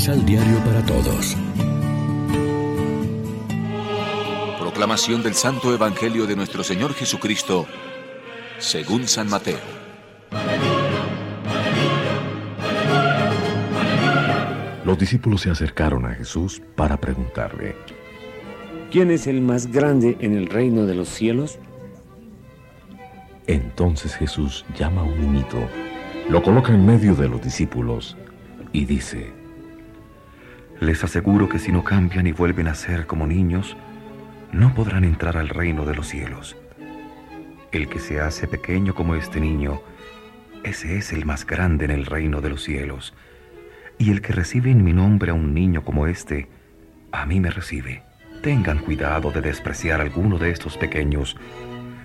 Misal Diario para Todos. Proclamación del Santo Evangelio de nuestro Señor Jesucristo, según San Mateo. Los discípulos se acercaron a Jesús para preguntarle, ¿quién es el más grande en el reino de los cielos? Entonces Jesús llama a un niñito, lo coloca en medio de los discípulos y dice, Les aseguro que si no cambian y vuelven a ser como niños, no podrán entrar al reino de los cielos. El que se hace pequeño como este niño, ese es el más grande en el reino de los cielos. Y el que recibe en mi nombre a un niño como este, a mí me recibe. Tengan cuidado de despreciar a alguno de estos pequeños,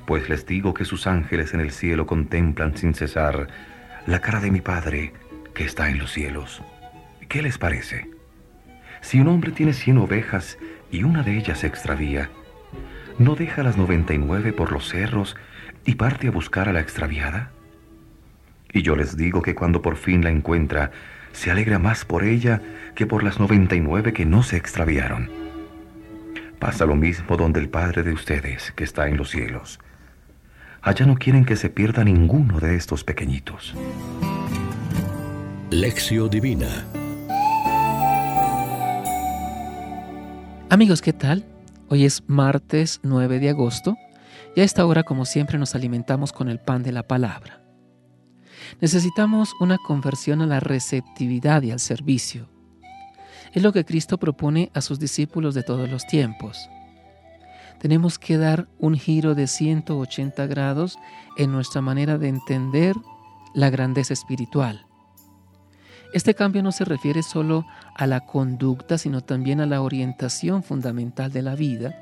pues les digo que sus ángeles en el cielo contemplan sin cesar la cara de mi Padre que está en los cielos. ¿Qué les parece? Si un hombre tiene cien ovejas y una de ellas se extravía, ¿no deja las noventa y nueve por los cerros y parte a buscar a la extraviada? Y yo les digo que cuando por fin la encuentra, se alegra más por ella que por las noventa y nueve que no se extraviaron. Pasa lo mismo donde el Padre de ustedes, que está en los cielos. Allá no quieren que se pierda ninguno de estos pequeñitos. Lección Divina Amigos, ¿qué tal? Hoy es martes 9 de agosto y a esta hora, como siempre, nos alimentamos con el pan de la palabra. Necesitamos una conversión a la receptividad y al servicio. Es lo que Cristo propone a sus discípulos de todos los tiempos tenemos que dar un giro de 180 grados en nuestra manera de entender la grandeza espiritual. Este cambio no se refiere solo a la conducta, sino también a la orientación fundamental de la vida.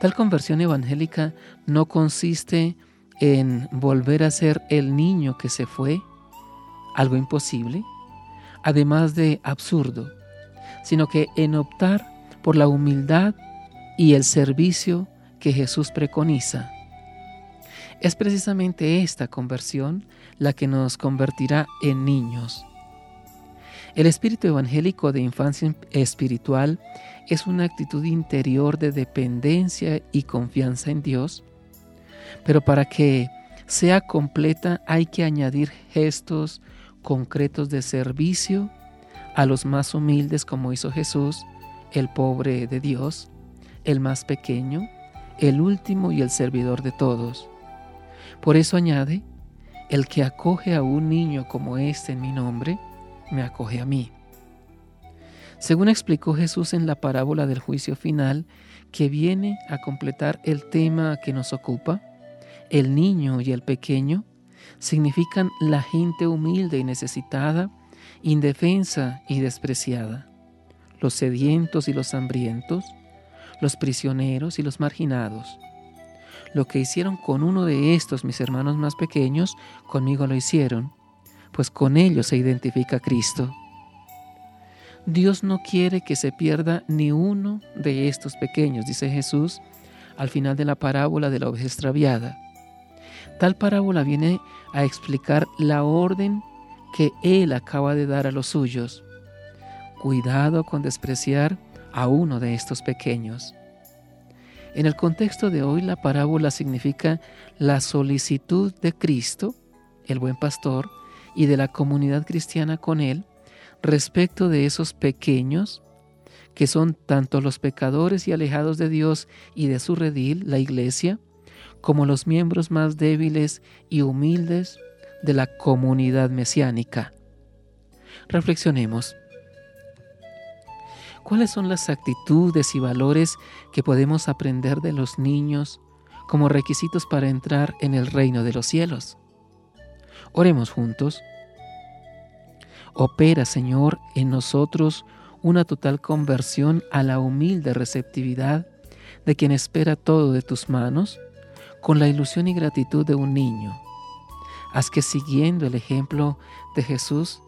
Tal conversión evangélica no consiste en volver a ser el niño que se fue, algo imposible, además de absurdo, sino que en optar por la humildad y el servicio que Jesús preconiza. Es precisamente esta conversión la que nos convertirá en niños. El espíritu evangélico de infancia espiritual es una actitud interior de dependencia y confianza en Dios, pero para que sea completa hay que añadir gestos concretos de servicio a los más humildes como hizo Jesús, el pobre de Dios, el más pequeño, el último y el servidor de todos. Por eso añade, el que acoge a un niño como este en mi nombre, me acoge a mí. Según explicó Jesús en la parábola del juicio final, que viene a completar el tema que nos ocupa, el niño y el pequeño significan la gente humilde y necesitada, indefensa y despreciada, los sedientos y los hambrientos, los prisioneros y los marginados. Lo que hicieron con uno de estos, mis hermanos más pequeños, conmigo lo hicieron, pues con ellos se identifica Cristo. Dios no quiere que se pierda ni uno de estos pequeños, dice Jesús al final de la parábola de la oveja extraviada. Tal parábola viene a explicar la orden que Él acaba de dar a los suyos. Cuidado con despreciar a uno de estos pequeños. En el contexto de hoy, la parábola significa la solicitud de Cristo, el buen pastor, y de la comunidad cristiana con él respecto de esos pequeños que son tanto los pecadores y alejados de Dios y de su redil, la iglesia, como los miembros más débiles y humildes de la comunidad mesiánica. Reflexionemos. ¿Cuáles son las actitudes y valores que podemos aprender de los niños como requisitos para entrar en el reino de los cielos? Oremos juntos. Opera, Señor, en nosotros una total conversión a la humilde receptividad de quien espera todo de tus manos, con la ilusión y gratitud de un niño. Haz que siguiendo el ejemplo de Jesús,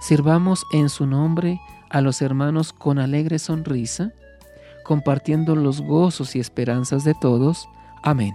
sirvamos en su nombre a los hermanos con alegre sonrisa, compartiendo los gozos y esperanzas de todos. Amén.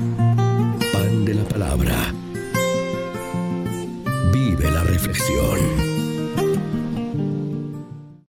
ficción.